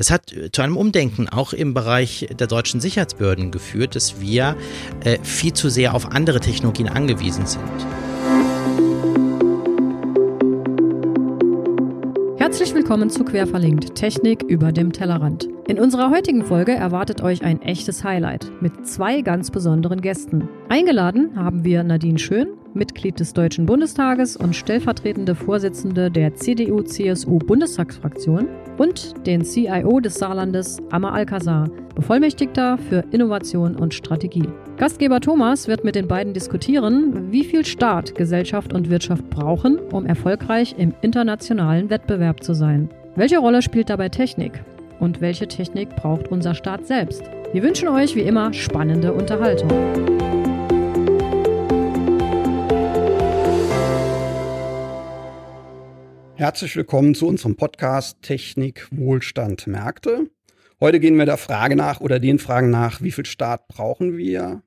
Das hat zu einem Umdenken auch im Bereich der deutschen Sicherheitsbehörden geführt, dass wir äh, viel zu sehr auf andere Technologien angewiesen sind. Herzlich willkommen zu Querverlinkt, Technik über dem Tellerrand. In unserer heutigen Folge erwartet euch ein echtes Highlight mit zwei ganz besonderen Gästen. Eingeladen haben wir Nadine Schön, Mitglied des Deutschen Bundestages und stellvertretende Vorsitzende der CDU-CSU-Bundestagsfraktion und den CIO des Saarlandes, Amma Alcazar, Bevollmächtigter für Innovation und Strategie. Gastgeber Thomas wird mit den beiden diskutieren, wie viel Staat Gesellschaft und Wirtschaft brauchen, um erfolgreich im internationalen Wettbewerb zu sein. Welche Rolle spielt dabei Technik? Und welche Technik braucht unser Staat selbst? Wir wünschen euch wie immer spannende Unterhaltung. Herzlich willkommen zu unserem Podcast Technik, Wohlstand, Märkte. Heute gehen wir der Frage nach oder den Fragen nach, wie viel Staat brauchen wir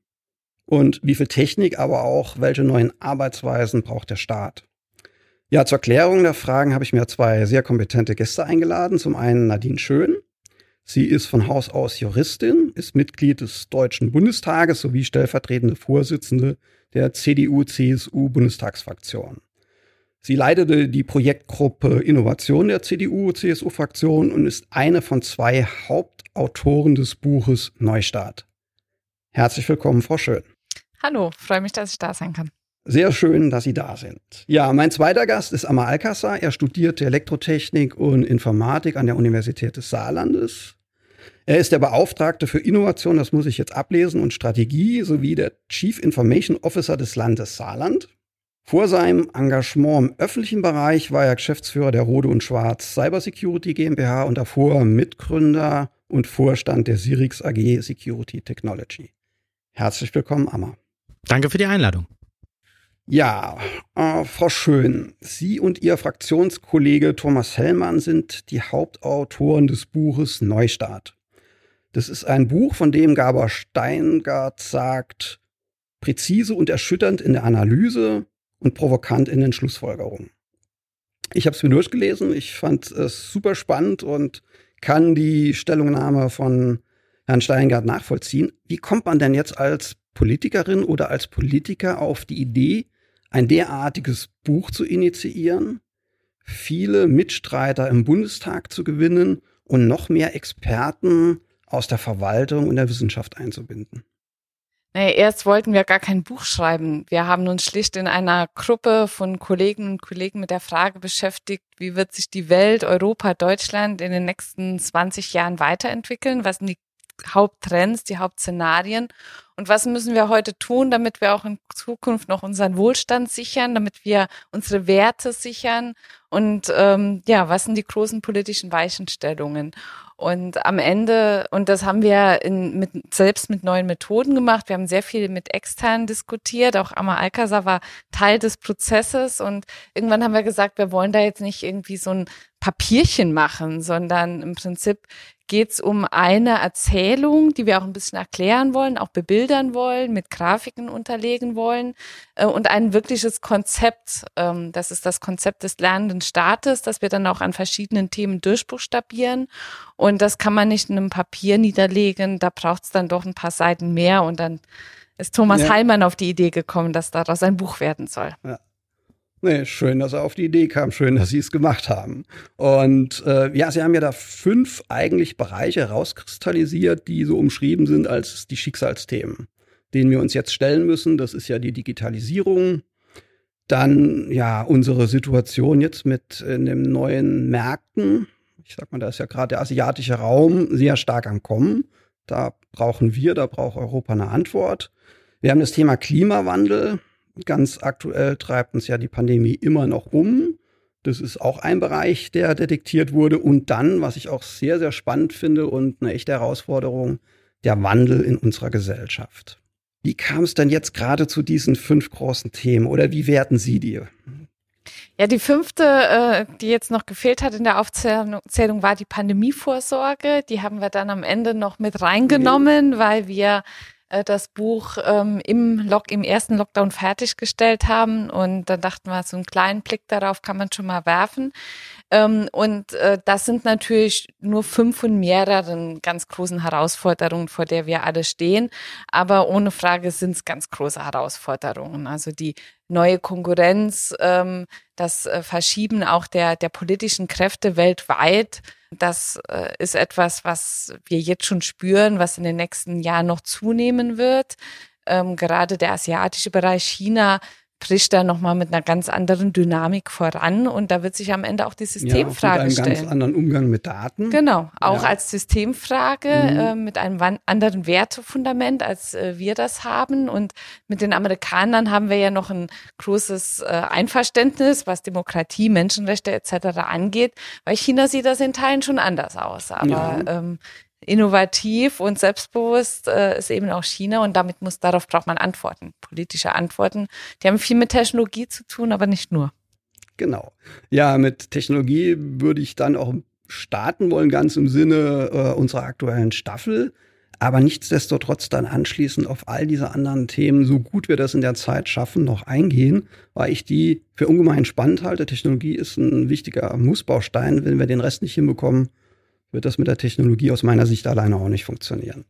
und wie viel Technik, aber auch welche neuen Arbeitsweisen braucht der Staat. Ja, zur Klärung der Fragen habe ich mir zwei sehr kompetente Gäste eingeladen. Zum einen Nadine Schön. Sie ist von Haus aus Juristin, ist Mitglied des Deutschen Bundestages sowie stellvertretende Vorsitzende der CDU-CSU-Bundestagsfraktion. Sie leitete die Projektgruppe Innovation der CDU-CSU-Fraktion und ist eine von zwei Hauptautoren des Buches Neustart. Herzlich willkommen, Frau Schön. Hallo, freue mich, dass ich da sein kann. Sehr schön, dass Sie da sind. Ja, mein zweiter Gast ist Amma Alcázar. Er studierte Elektrotechnik und Informatik an der Universität des Saarlandes. Er ist der Beauftragte für Innovation, das muss ich jetzt ablesen, und Strategie sowie der Chief Information Officer des Landes Saarland. Vor seinem Engagement im öffentlichen Bereich war er Geschäftsführer der Rode und Schwarz Cybersecurity GmbH und davor Mitgründer und Vorstand der Sirix AG Security Technology. Herzlich willkommen, Amma. Danke für die Einladung. Ja, äh, Frau Schön, Sie und Ihr Fraktionskollege Thomas Hellmann sind die Hauptautoren des Buches Neustart. Das ist ein Buch, von dem Gabor Steingart sagt, präzise und erschütternd in der Analyse, und provokant in den Schlussfolgerungen. Ich habe es mir durchgelesen, ich fand es super spannend und kann die Stellungnahme von Herrn Steingart nachvollziehen. Wie kommt man denn jetzt als Politikerin oder als Politiker auf die Idee, ein derartiges Buch zu initiieren, viele Mitstreiter im Bundestag zu gewinnen und noch mehr Experten aus der Verwaltung und der Wissenschaft einzubinden? Nee, erst wollten wir gar kein Buch schreiben. Wir haben uns schlicht in einer Gruppe von Kolleginnen und Kollegen mit der Frage beschäftigt, wie wird sich die Welt, Europa, Deutschland in den nächsten 20 Jahren weiterentwickeln? Was sind die Haupttrends, die Hauptszenarien? Und was müssen wir heute tun, damit wir auch in Zukunft noch unseren Wohlstand sichern, damit wir unsere Werte sichern? Und ähm, ja, was sind die großen politischen Weichenstellungen? Und am Ende, und das haben wir in, mit, selbst mit neuen Methoden gemacht. Wir haben sehr viel mit externen diskutiert. Auch Amma Alcázar war Teil des Prozesses. Und irgendwann haben wir gesagt, wir wollen da jetzt nicht irgendwie so ein Papierchen machen, sondern im Prinzip geht es um eine Erzählung, die wir auch ein bisschen erklären wollen, auch bebildern wollen, mit Grafiken unterlegen wollen äh, und ein wirkliches Konzept. Ähm, das ist das Konzept des lernenden Staates, das wir dann auch an verschiedenen Themen durchbuchstabieren. Und das kann man nicht in einem Papier niederlegen. Da braucht es dann doch ein paar Seiten mehr. Und dann ist Thomas ja. Heilmann auf die Idee gekommen, dass daraus ein Buch werden soll. Ja. Nee, schön, dass er auf die Idee kam. Schön, dass Sie es gemacht haben. Und äh, ja, Sie haben ja da fünf eigentlich Bereiche rauskristallisiert, die so umschrieben sind als die Schicksalsthemen, denen wir uns jetzt stellen müssen. Das ist ja die Digitalisierung, dann ja unsere Situation jetzt mit in den neuen Märkten. Ich sag mal, da ist ja gerade der asiatische Raum sehr stark am Kommen. Da brauchen wir, da braucht Europa eine Antwort. Wir haben das Thema Klimawandel Ganz aktuell treibt uns ja die Pandemie immer noch um. Das ist auch ein Bereich, der detektiert wurde. Und dann, was ich auch sehr, sehr spannend finde und eine echte Herausforderung, der Wandel in unserer Gesellschaft. Wie kam es denn jetzt gerade zu diesen fünf großen Themen oder wie werten Sie die? Ja, die fünfte, äh, die jetzt noch gefehlt hat in der Aufzählung, war die Pandemievorsorge. Die haben wir dann am Ende noch mit reingenommen, okay. weil wir äh, das Buch ähm, im, Lock, im ersten Lockdown fertiggestellt haben. Und dann dachten wir, so einen kleinen Blick darauf kann man schon mal werfen. Ähm, und äh, das sind natürlich nur fünf von mehreren ganz großen Herausforderungen, vor der wir alle stehen. Aber ohne Frage sind es ganz große Herausforderungen. Also die neue Konkurrenz, ähm, das äh, Verschieben auch der, der politischen Kräfte weltweit, das äh, ist etwas, was wir jetzt schon spüren, was in den nächsten Jahren noch zunehmen wird. Ähm, gerade der asiatische Bereich China bricht da nochmal mit einer ganz anderen Dynamik voran und da wird sich am Ende auch die Systemfrage ja, mit einem ganz anderen Umgang mit Daten. Genau, auch ja. als Systemfrage mhm. äh, mit einem anderen Wertefundament, als äh, wir das haben und mit den Amerikanern haben wir ja noch ein großes äh, Einverständnis, was Demokratie, Menschenrechte etc. angeht, weil China sieht das in Teilen schon anders aus, aber ja. ähm, innovativ und selbstbewusst äh, ist eben auch China und damit muss, darauf braucht man Antworten, politische Antworten. Die haben viel mit Technologie zu tun, aber nicht nur. Genau. Ja, mit Technologie würde ich dann auch starten wollen, ganz im Sinne äh, unserer aktuellen Staffel. Aber nichtsdestotrotz dann anschließend auf all diese anderen Themen, so gut wir das in der Zeit schaffen, noch eingehen, weil ich die für ungemein spannend halte. Technologie ist ein wichtiger Mussbaustein. Wenn wir den Rest nicht hinbekommen, wird das mit der Technologie aus meiner Sicht alleine auch nicht funktionieren.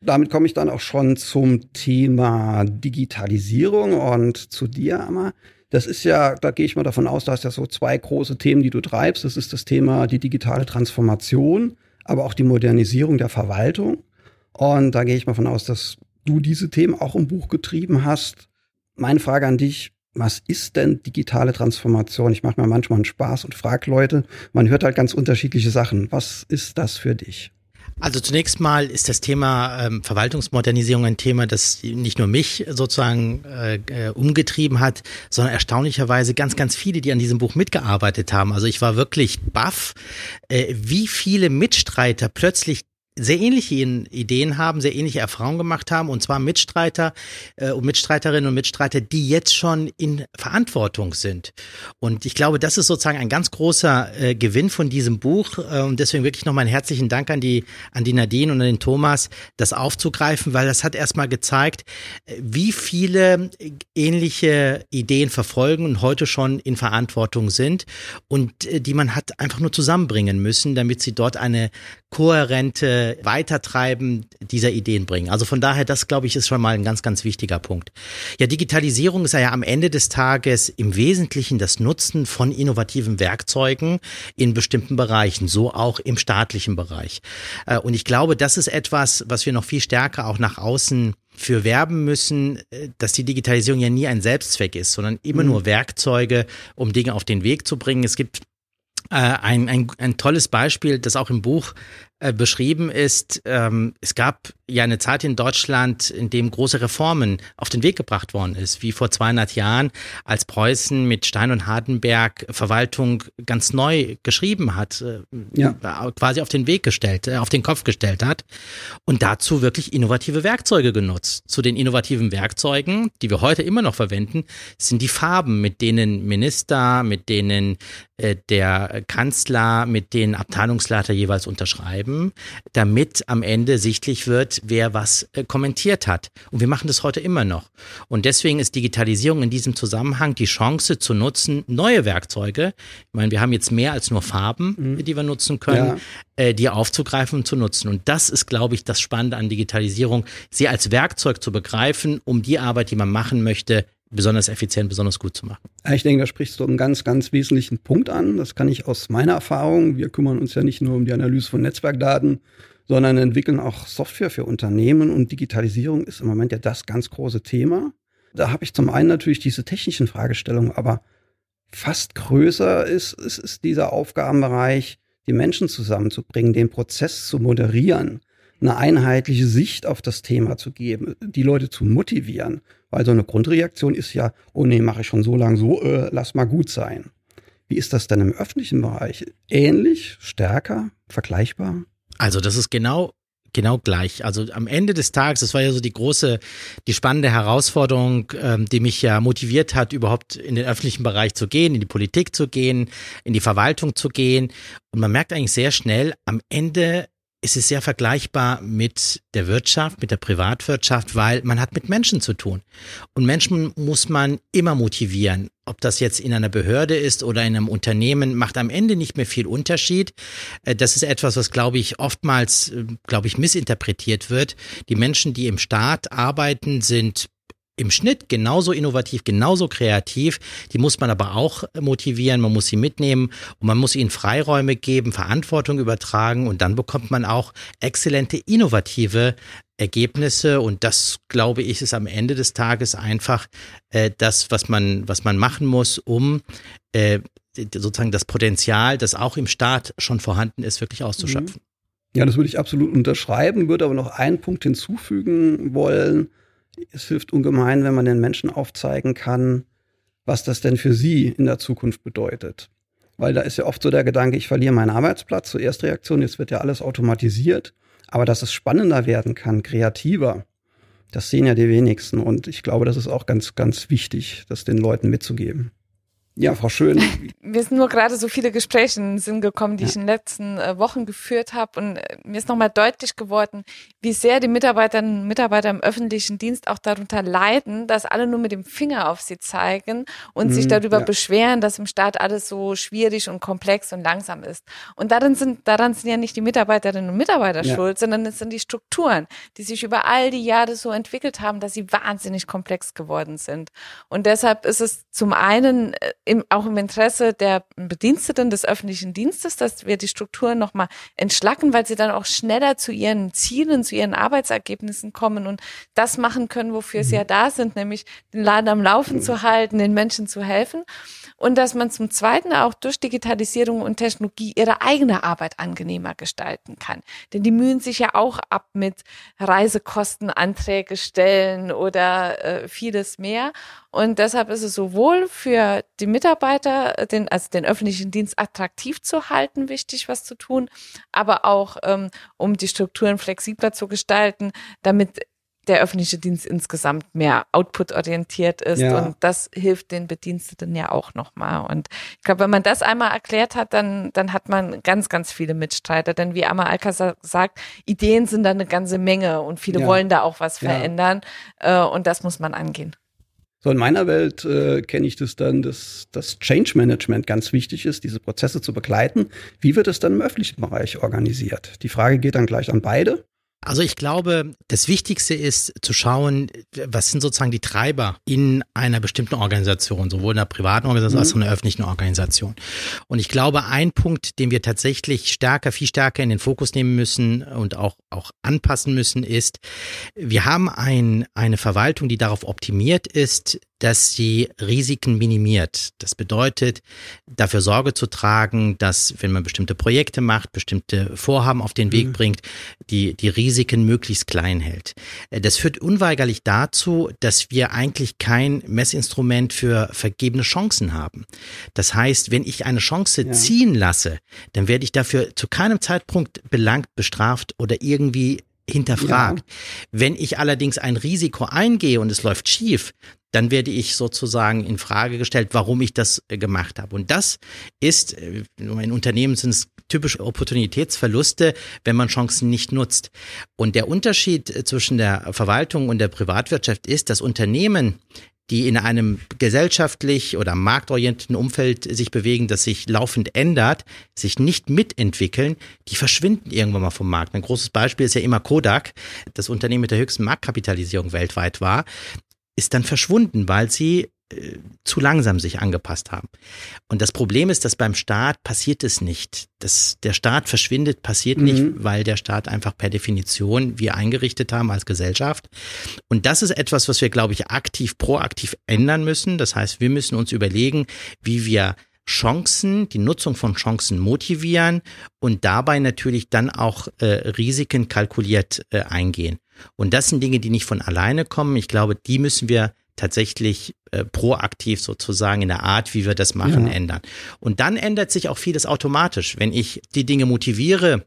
Damit komme ich dann auch schon zum Thema Digitalisierung und zu dir, Amma. Das ist ja, da gehe ich mal davon aus, da hast ja so zwei große Themen, die du treibst. Das ist das Thema die digitale Transformation, aber auch die Modernisierung der Verwaltung. Und da gehe ich mal davon aus, dass du diese Themen auch im Buch getrieben hast. Meine Frage an dich, was ist denn digitale Transformation? Ich mache mir manchmal einen Spaß und frage Leute, man hört halt ganz unterschiedliche Sachen. Was ist das für dich? Also zunächst mal ist das Thema ähm, Verwaltungsmodernisierung ein Thema, das nicht nur mich sozusagen äh, äh, umgetrieben hat, sondern erstaunlicherweise ganz, ganz viele, die an diesem Buch mitgearbeitet haben. Also ich war wirklich baff, äh, wie viele Mitstreiter plötzlich sehr ähnliche Ideen haben, sehr ähnliche Erfahrungen gemacht haben, und zwar Mitstreiter äh, und Mitstreiterinnen und Mitstreiter, die jetzt schon in Verantwortung sind. Und ich glaube, das ist sozusagen ein ganz großer äh, Gewinn von diesem Buch. Äh, und deswegen wirklich nochmal einen herzlichen Dank an die, an die Nadine und an den Thomas, das aufzugreifen, weil das hat erstmal gezeigt, äh, wie viele ähnliche Ideen verfolgen und heute schon in Verantwortung sind und äh, die man hat einfach nur zusammenbringen müssen, damit sie dort eine kohärente Weitertreiben dieser Ideen bringen. Also von daher, das glaube ich, ist schon mal ein ganz, ganz wichtiger Punkt. Ja, Digitalisierung ist ja am Ende des Tages im Wesentlichen das Nutzen von innovativen Werkzeugen in bestimmten Bereichen, so auch im staatlichen Bereich. Äh, und ich glaube, das ist etwas, was wir noch viel stärker auch nach außen für werben müssen, äh, dass die Digitalisierung ja nie ein Selbstzweck ist, sondern immer mhm. nur Werkzeuge, um Dinge auf den Weg zu bringen. Es gibt äh, ein, ein, ein tolles Beispiel, das auch im Buch äh, beschrieben ist, ähm, es gab ja eine Zeit in Deutschland, in dem große Reformen auf den Weg gebracht worden ist, wie vor 200 Jahren, als Preußen mit Stein und Hardenberg Verwaltung ganz neu geschrieben hat, äh, ja. quasi auf den Weg gestellt, äh, auf den Kopf gestellt hat und dazu wirklich innovative Werkzeuge genutzt. Zu den innovativen Werkzeugen, die wir heute immer noch verwenden, sind die Farben, mit denen Minister, mit denen äh, der Kanzler, mit denen Abteilungsleiter jeweils unterschreiben schreiben, damit am Ende sichtlich wird, wer was äh, kommentiert hat. Und wir machen das heute immer noch. Und deswegen ist Digitalisierung in diesem Zusammenhang die Chance zu nutzen, neue Werkzeuge. Ich meine, wir haben jetzt mehr als nur Farben, mhm. die wir nutzen können, ja. äh, die aufzugreifen und zu nutzen. Und das ist, glaube ich, das Spannende an Digitalisierung, sie als Werkzeug zu begreifen, um die Arbeit, die man machen möchte, besonders effizient, besonders gut zu machen. Ich denke, da sprichst du einen ganz, ganz wesentlichen Punkt an. Das kann ich aus meiner Erfahrung. Wir kümmern uns ja nicht nur um die Analyse von Netzwerkdaten, sondern entwickeln auch Software für Unternehmen und Digitalisierung ist im Moment ja das ganz große Thema. Da habe ich zum einen natürlich diese technischen Fragestellungen, aber fast größer ist, ist, ist dieser Aufgabenbereich, die Menschen zusammenzubringen, den Prozess zu moderieren, eine einheitliche Sicht auf das Thema zu geben, die Leute zu motivieren. Weil so eine Grundreaktion ist ja, oh nee, mache ich schon so lange so, äh, lass mal gut sein. Wie ist das denn im öffentlichen Bereich? Ähnlich, stärker, vergleichbar? Also das ist genau genau gleich. Also am Ende des Tages, das war ja so die große, die spannende Herausforderung, ähm, die mich ja motiviert hat, überhaupt in den öffentlichen Bereich zu gehen, in die Politik zu gehen, in die Verwaltung zu gehen. Und man merkt eigentlich sehr schnell, am Ende es ist sehr vergleichbar mit der Wirtschaft, mit der Privatwirtschaft, weil man hat mit Menschen zu tun. Und Menschen muss man immer motivieren. Ob das jetzt in einer Behörde ist oder in einem Unternehmen, macht am Ende nicht mehr viel Unterschied. Äh, das ist etwas, was, glaube ich, oftmals, äh, glaube ich, missinterpretiert wird. Die Menschen, die im Staat arbeiten, sind im Schnitt genauso innovativ, genauso kreativ. Die muss man aber auch motivieren, man muss sie mitnehmen und man muss ihnen Freiräume geben, Verantwortung übertragen und dann bekommt man auch exzellente, innovative Ergebnisse und das glaube ich ist am Ende des Tages einfach äh, das, was man was man machen muss, um äh, sozusagen das Potenzial, das auch im Staat schon vorhanden ist, wirklich auszuschöpfen. Ja, das würde ich absolut unterschreiben, würde aber noch einen Punkt hinzufügen wollen es hilft ungemein, wenn man den Menschen aufzeigen kann, was das denn für sie in der Zukunft bedeutet. Weil da ist ja oft so der Gedanke, ich verliere meinen Arbeitsplatz, zur Erstreaktion, jetzt wird ja alles automatisiert. Aber dass es spannender werden kann, kreativer, das sehen ja die wenigsten. Und ich glaube, das ist auch ganz, ganz wichtig, das den Leuten mitzugeben. Ja, Frau Schön. Mir sind nur gerade so viele Gespräche in den Sinn gekommen, die ja. ich in den letzten äh, Wochen geführt habe. Und äh, mir ist nochmal deutlich geworden, wie sehr die Mitarbeiterinnen und Mitarbeiter im öffentlichen Dienst auch darunter leiden, dass alle nur mit dem Finger auf sie zeigen und mhm, sich darüber ja. beschweren, dass im Staat alles so schwierig und komplex und langsam ist. Und darin sind, daran sind ja nicht die Mitarbeiterinnen und Mitarbeiter ja. schuld, sondern es sind die Strukturen, die sich über all die Jahre so entwickelt haben, dass sie wahnsinnig komplex geworden sind. Und deshalb ist es zum einen äh, im, auch im Interesse der Bediensteten des öffentlichen Dienstes, dass wir die Strukturen nochmal entschlacken, weil sie dann auch schneller zu ihren Zielen, zu ihren Arbeitsergebnissen kommen und das machen können, wofür sie ja mhm. da sind, nämlich den Laden am Laufen zu halten, den Menschen zu helfen und dass man zum Zweiten auch durch Digitalisierung und Technologie ihre eigene Arbeit angenehmer gestalten kann. Denn die mühen sich ja auch ab mit Reisekostenanträge stellen oder äh, vieles mehr. Und deshalb ist es sowohl für die Mitarbeiter, den, also den öffentlichen Dienst attraktiv zu halten, wichtig, was zu tun, aber auch ähm, um die Strukturen flexibler zu gestalten, damit der öffentliche Dienst insgesamt mehr output-orientiert ist. Ja. Und das hilft den Bediensteten ja auch nochmal. Und ich glaube, wenn man das einmal erklärt hat, dann, dann hat man ganz, ganz viele Mitstreiter. Denn wie Amma Alcázar sagt, Ideen sind da eine ganze Menge und viele ja. wollen da auch was verändern. Ja. Äh, und das muss man angehen. So in meiner Welt äh, kenne ich das dann, dass das Change Management ganz wichtig ist, diese Prozesse zu begleiten. Wie wird es dann im öffentlichen Bereich organisiert? Die Frage geht dann gleich an beide. Also ich glaube, das Wichtigste ist zu schauen, was sind sozusagen die Treiber in einer bestimmten Organisation, sowohl in einer privaten Organisation mhm. als auch in einer öffentlichen Organisation. Und ich glaube, ein Punkt, den wir tatsächlich stärker, viel stärker in den Fokus nehmen müssen und auch, auch anpassen müssen, ist, wir haben ein, eine Verwaltung, die darauf optimiert ist, dass sie Risiken minimiert. Das bedeutet, dafür Sorge zu tragen, dass, wenn man bestimmte Projekte macht, bestimmte Vorhaben auf den Weg mhm. bringt, die, die Risiken möglichst klein hält. Äh, das führt unweigerlich dazu, dass wir eigentlich kein Messinstrument für vergebene Chancen haben. Das heißt, wenn ich eine Chance ja. ziehen lasse, dann werde ich dafür zu keinem Zeitpunkt belangt, bestraft oder irgendwie hinterfragt. Ja. Wenn ich allerdings ein Risiko eingehe und es läuft schief, dann werde ich sozusagen in Frage gestellt, warum ich das äh, gemacht habe. Und das ist, äh, in Unternehmen sind es typische Opportunitätsverluste, wenn man Chancen nicht nutzt. Und der Unterschied äh, zwischen der Verwaltung und der Privatwirtschaft ist, dass Unternehmen, die in einem gesellschaftlich oder marktorientierten Umfeld sich bewegen, das sich laufend ändert, sich nicht mitentwickeln, die verschwinden irgendwann mal vom Markt. Ein großes Beispiel ist ja immer Kodak, das Unternehmen mit der höchsten Marktkapitalisierung weltweit war ist dann verschwunden, weil sie äh, zu langsam sich angepasst haben. Und das Problem ist, dass beim Staat passiert es nicht. dass der Staat verschwindet, passiert mhm. nicht, weil der Staat einfach per Definition wir eingerichtet haben als Gesellschaft. Und das ist etwas, was wir, glaube ich, aktiv, proaktiv ändern müssen. Das heißt, wir müssen uns überlegen, wie wir Chancen, die Nutzung von Chancen motivieren und dabei natürlich dann auch äh, Risiken kalkuliert äh, eingehen. Und das sind Dinge, die nicht von alleine kommen. Ich glaube, die müssen wir tatsächlich äh, proaktiv sozusagen in der Art, wie wir das machen, ja. ändern. Und dann ändert sich auch vieles automatisch. Wenn ich die Dinge motiviere,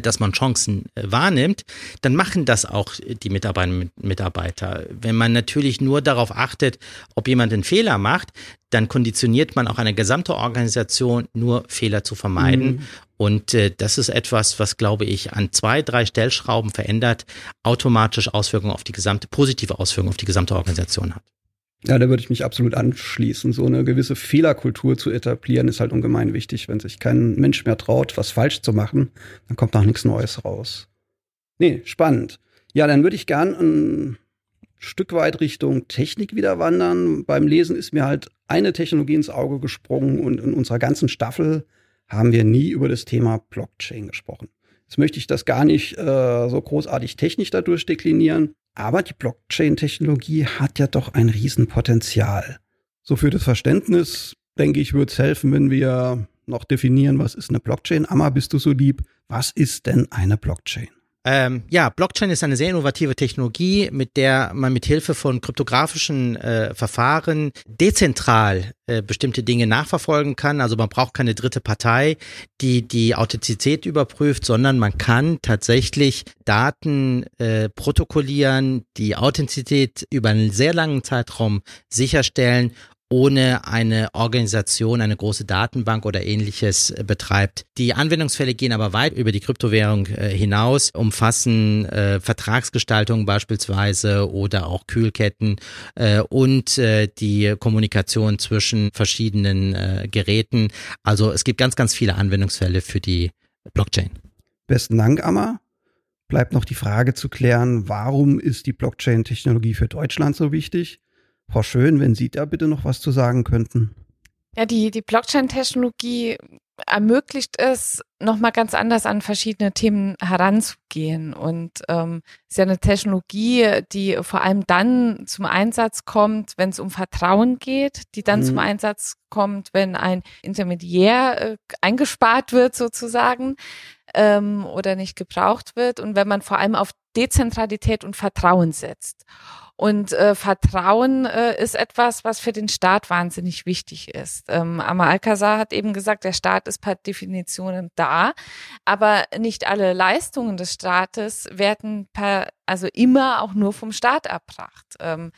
dass man Chancen äh, wahrnimmt, dann machen das auch die Mitarbeiterinnen und Mitarbeiter. Wenn man natürlich nur darauf achtet, ob jemand einen Fehler macht, dann konditioniert man auch eine gesamte Organisation, nur Fehler zu vermeiden. Mhm. Und äh, das ist etwas, was, glaube ich, an zwei, drei Stellschrauben verändert, automatisch Auswirkungen auf die gesamte, positive Auswirkungen auf die gesamte Organisation hat. Ja, da würde ich mich absolut anschließen. So eine gewisse Fehlerkultur zu etablieren, ist halt ungemein wichtig. Wenn sich kein Mensch mehr traut, was falsch zu machen, dann kommt noch nichts Neues raus. Nee, spannend. Ja, dann würde ich gern ein Stück weit Richtung Technik wieder wandern. Beim Lesen ist mir halt eine Technologie ins Auge gesprungen und in unserer ganzen Staffel haben wir nie über das Thema Blockchain gesprochen. Jetzt möchte ich das gar nicht äh, so großartig technisch dadurch deklinieren, aber die Blockchain-Technologie hat ja doch ein Riesenpotenzial. So für das Verständnis, denke ich, würde es helfen, wenn wir noch definieren, was ist eine Blockchain. Amma, bist du so lieb? Was ist denn eine Blockchain? Ähm, ja, Blockchain ist eine sehr innovative Technologie, mit der man mit Hilfe von kryptografischen äh, Verfahren dezentral äh, bestimmte Dinge nachverfolgen kann. Also man braucht keine dritte Partei, die die Authentizität überprüft, sondern man kann tatsächlich Daten äh, protokollieren, die Authentizität über einen sehr langen Zeitraum sicherstellen ohne eine Organisation, eine große Datenbank oder ähnliches äh, betreibt. Die Anwendungsfälle gehen aber weit über die Kryptowährung äh, hinaus, umfassen äh, Vertragsgestaltung beispielsweise oder auch Kühlketten äh, und äh, die Kommunikation zwischen verschiedenen äh, Geräten. Also es gibt ganz, ganz viele Anwendungsfälle für die Blockchain. Besten Dank, Amma. Bleibt noch die Frage zu klären, warum ist die Blockchain-Technologie für Deutschland so wichtig? Frau Schön, wenn Sie da bitte noch was zu sagen könnten. Ja, die, die Blockchain-Technologie ermöglicht es, nochmal ganz anders an verschiedene Themen heranzugehen. Und ähm, ist ja eine Technologie, die vor allem dann zum Einsatz kommt, wenn es um Vertrauen geht, die dann mhm. zum Einsatz kommt, wenn ein Intermediär äh, eingespart wird sozusagen ähm, oder nicht gebraucht wird und wenn man vor allem auf Dezentralität und Vertrauen setzt. Und äh, Vertrauen äh, ist etwas, was für den Staat wahnsinnig wichtig ist. Ähm, Amar Alcazar hat eben gesagt, der Staat ist per Definition da, aber nicht alle Leistungen des Staates werden per, also immer auch nur vom Staat erbracht. Ähm,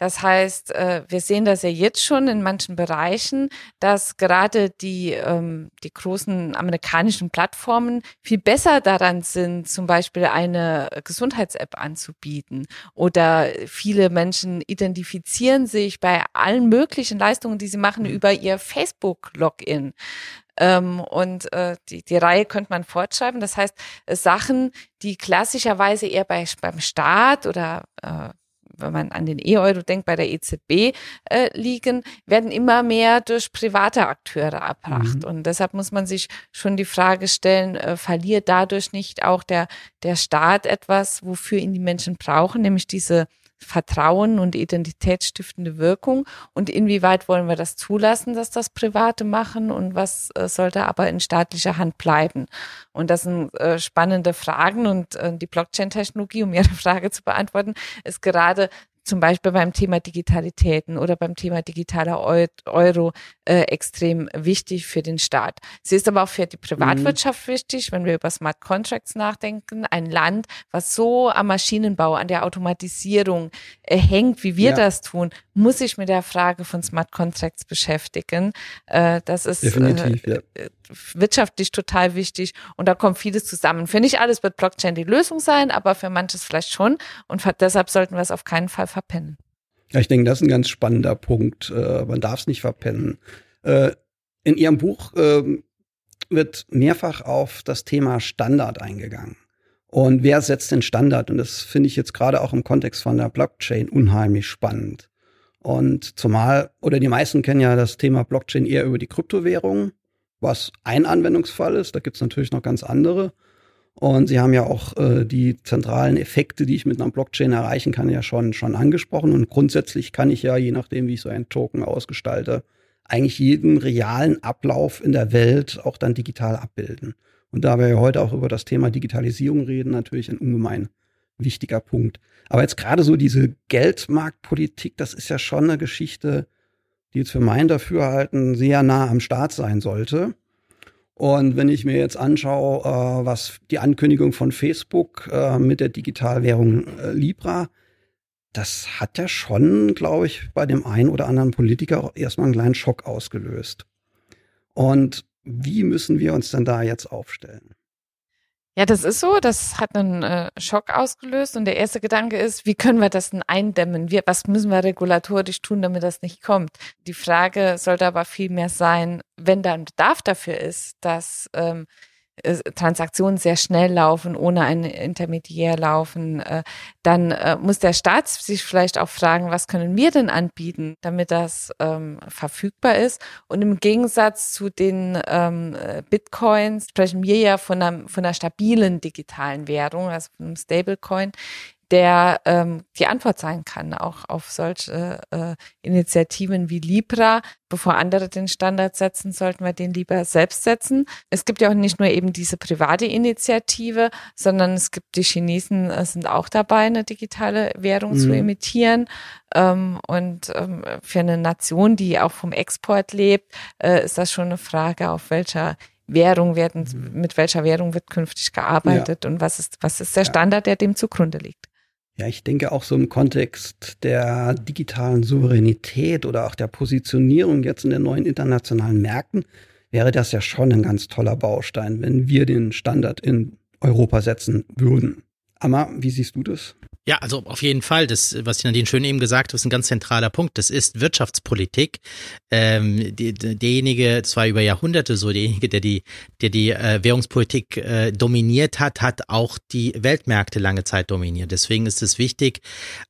das heißt, äh, wir sehen das ja jetzt schon in manchen Bereichen, dass gerade die, ähm, die großen amerikanischen Plattformen viel besser daran sind, zum Beispiel eine Gesundheits-App anzubieten. Oder viele Menschen identifizieren sich bei allen möglichen Leistungen, die sie machen, mhm. über ihr Facebook-Login. Ähm, und äh, die, die Reihe könnte man fortschreiben. Das heißt, Sachen, die klassischerweise eher bei, beim Staat oder äh, wenn man an den E-Euro denkt, bei der EZB äh, liegen, werden immer mehr durch private Akteure erbracht. Mhm. Und deshalb muss man sich schon die Frage stellen, äh, verliert dadurch nicht auch der, der Staat etwas, wofür ihn die Menschen brauchen, nämlich diese Vertrauen und identitätsstiftende Wirkung und inwieweit wollen wir das zulassen, dass das Private machen und was äh, sollte aber in staatlicher Hand bleiben? Und das sind äh, spannende Fragen und äh, die Blockchain-Technologie, um Ihre Frage zu beantworten, ist gerade zum Beispiel beim Thema Digitalitäten oder beim Thema digitaler Euro äh, extrem wichtig für den Staat. Sie ist aber auch für die Privatwirtschaft mhm. wichtig, wenn wir über Smart Contracts nachdenken. Ein Land, was so am Maschinenbau, an der Automatisierung äh, hängt, wie wir ja. das tun, muss sich mit der Frage von Smart Contracts beschäftigen. Äh, das ist Definitiv, äh, ja. Wirtschaftlich total wichtig und da kommt vieles zusammen. Für nicht alles wird Blockchain die Lösung sein, aber für manches vielleicht schon und deshalb sollten wir es auf keinen Fall verpennen. Ja, ich denke, das ist ein ganz spannender Punkt. Äh, man darf es nicht verpennen. Äh, in Ihrem Buch äh, wird mehrfach auf das Thema Standard eingegangen. Und wer setzt den Standard? Und das finde ich jetzt gerade auch im Kontext von der Blockchain unheimlich spannend. Und zumal, oder die meisten kennen ja das Thema Blockchain eher über die Kryptowährung, was ein Anwendungsfall ist. Da gibt es natürlich noch ganz andere. Und Sie haben ja auch äh, die zentralen Effekte, die ich mit einer Blockchain erreichen kann, ja schon, schon angesprochen. Und grundsätzlich kann ich ja, je nachdem, wie ich so einen Token ausgestalte, eigentlich jeden realen Ablauf in der Welt auch dann digital abbilden. Und da wir ja heute auch über das Thema Digitalisierung reden, natürlich ein ungemein wichtiger Punkt. Aber jetzt gerade so diese Geldmarktpolitik, das ist ja schon eine Geschichte, die jetzt für mein Dafürhalten sehr nah am Start sein sollte. Und wenn ich mir jetzt anschaue, äh, was die Ankündigung von Facebook äh, mit der Digitalwährung äh, Libra, das hat ja schon, glaube ich, bei dem einen oder anderen Politiker erstmal einen kleinen Schock ausgelöst. Und wie müssen wir uns denn da jetzt aufstellen? Ja, das ist so. Das hat einen äh, Schock ausgelöst. Und der erste Gedanke ist, wie können wir das denn eindämmen? Wir, was müssen wir regulatorisch tun, damit das nicht kommt? Die Frage sollte aber viel mehr sein, wenn da ein Bedarf dafür ist, dass ähm, äh, Transaktionen sehr schnell laufen, ohne einen Intermediär laufen, äh, dann äh, muss der Staat sich vielleicht auch fragen, was können wir denn anbieten, damit das ähm, verfügbar ist. Und im Gegensatz zu den ähm, Bitcoins sprechen wir ja von einer, von einer stabilen digitalen Währung, also von einem Stablecoin, der ähm, die Antwort sein kann, auch auf solche äh, Initiativen wie Libra. Bevor andere den Standard setzen, sollten wir den lieber selbst setzen. Es gibt ja auch nicht nur eben diese private Initiative, sondern es gibt die Chinesen äh, sind auch dabei, eine digitale Währung mhm. zu emittieren. Ähm, und ähm, für eine Nation, die auch vom Export lebt, äh, ist das schon eine Frage, auf welcher Währung werden, mhm. mit welcher Währung wird künftig gearbeitet ja. und was ist, was ist der Standard, der dem zugrunde liegt. Ja, ich denke auch so im Kontext der digitalen Souveränität oder auch der Positionierung jetzt in den neuen internationalen Märkten wäre das ja schon ein ganz toller Baustein, wenn wir den Standard in Europa setzen würden. Amma, wie siehst du das? Ja, also auf jeden Fall. Das, was Nadine schön eben gesagt hat, ist ein ganz zentraler Punkt. Das ist Wirtschaftspolitik. Ähm, die, derjenige, das war über Jahrhunderte so, derjenige, der die, der die äh, Währungspolitik äh, dominiert hat, hat auch die Weltmärkte lange Zeit dominiert. Deswegen ist es wichtig,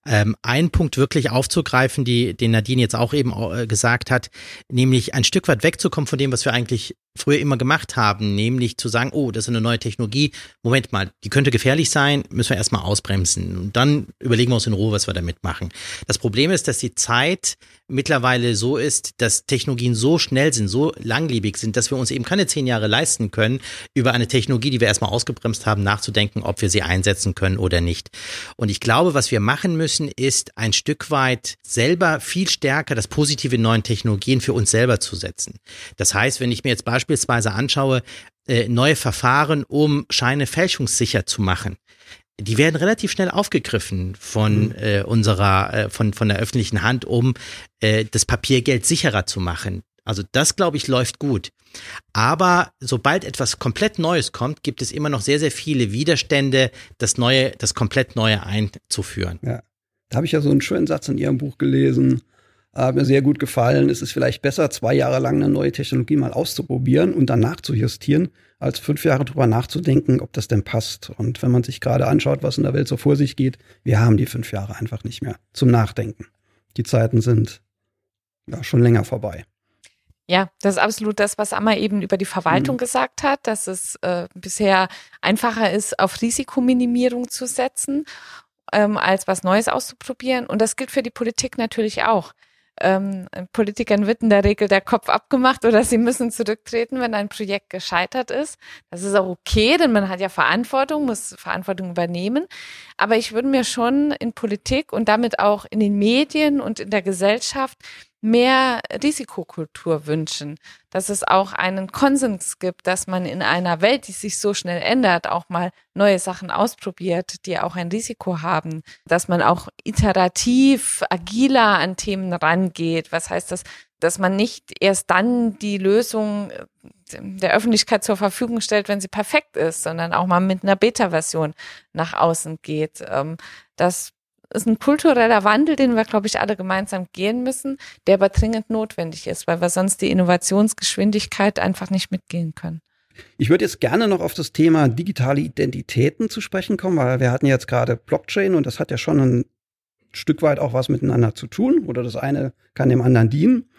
ähm, einen Punkt wirklich aufzugreifen, die, den Nadine jetzt auch eben äh, gesagt hat, nämlich ein Stück weit wegzukommen von dem, was wir eigentlich früher immer gemacht haben, nämlich zu sagen, oh, das ist eine neue Technologie, Moment mal, die könnte gefährlich sein, müssen wir erstmal ausbremsen und dann überlegen wir uns in Ruhe, was wir damit machen. Das Problem ist, dass die Zeit mittlerweile so ist, dass Technologien so schnell sind, so langlebig sind, dass wir uns eben keine zehn Jahre leisten können, über eine Technologie, die wir erstmal ausgebremst haben, nachzudenken, ob wir sie einsetzen können oder nicht. Und ich glaube, was wir machen müssen, ist ein Stück weit selber viel stärker das Positive in neuen Technologien für uns selber zu setzen. Das heißt, wenn ich mir jetzt beispielsweise anschaue, äh, neue Verfahren, um Scheine fälschungssicher zu machen, die werden relativ schnell aufgegriffen von mhm. äh, unserer, äh, von, von der öffentlichen Hand, um äh, das Papiergeld sicherer zu machen. Also das, glaube ich, läuft gut. Aber sobald etwas komplett Neues kommt, gibt es immer noch sehr, sehr viele Widerstände, das Neue, das komplett Neue einzuführen. Ja. Da habe ich ja so einen schönen Satz in Ihrem Buch gelesen. Hat mir sehr gut gefallen. Es ist vielleicht besser, zwei Jahre lang eine neue Technologie mal auszuprobieren und danach zu justieren, als fünf Jahre drüber nachzudenken, ob das denn passt. Und wenn man sich gerade anschaut, was in der Welt so vor sich geht, wir haben die fünf Jahre einfach nicht mehr zum Nachdenken. Die Zeiten sind ja schon länger vorbei. Ja, das ist absolut das, was Amma eben über die Verwaltung mhm. gesagt hat, dass es äh, bisher einfacher ist, auf Risikominimierung zu setzen, ähm, als was Neues auszuprobieren. Und das gilt für die Politik natürlich auch ähm, Politikern wird in der Regel der Kopf abgemacht oder sie müssen zurücktreten, wenn ein Projekt gescheitert ist. Das ist auch okay, denn man hat ja Verantwortung, muss Verantwortung übernehmen. Aber ich würde mir schon in Politik und damit auch in den Medien und in der Gesellschaft mehr Risikokultur wünschen, dass es auch einen Konsens gibt, dass man in einer Welt, die sich so schnell ändert, auch mal neue Sachen ausprobiert, die auch ein Risiko haben, dass man auch iterativ, agiler an Themen rangeht. Was heißt das? Dass man nicht erst dann die Lösung äh, der Öffentlichkeit zur Verfügung stellt, wenn sie perfekt ist, sondern auch mal mit einer Beta-Version nach außen geht. Ähm, das ist ein kultureller Wandel, den wir, glaube ich, alle gemeinsam gehen müssen, der aber dringend notwendig ist, weil wir sonst die Innovationsgeschwindigkeit einfach nicht mitgehen können. Ich würde jetzt gerne noch auf das Thema digitale Identitäten zu sprechen kommen, weil wir hatten jetzt gerade Blockchain und das hat ja schon ein Stück weit auch was miteinander zu tun oder das eine kann dem anderen dienen.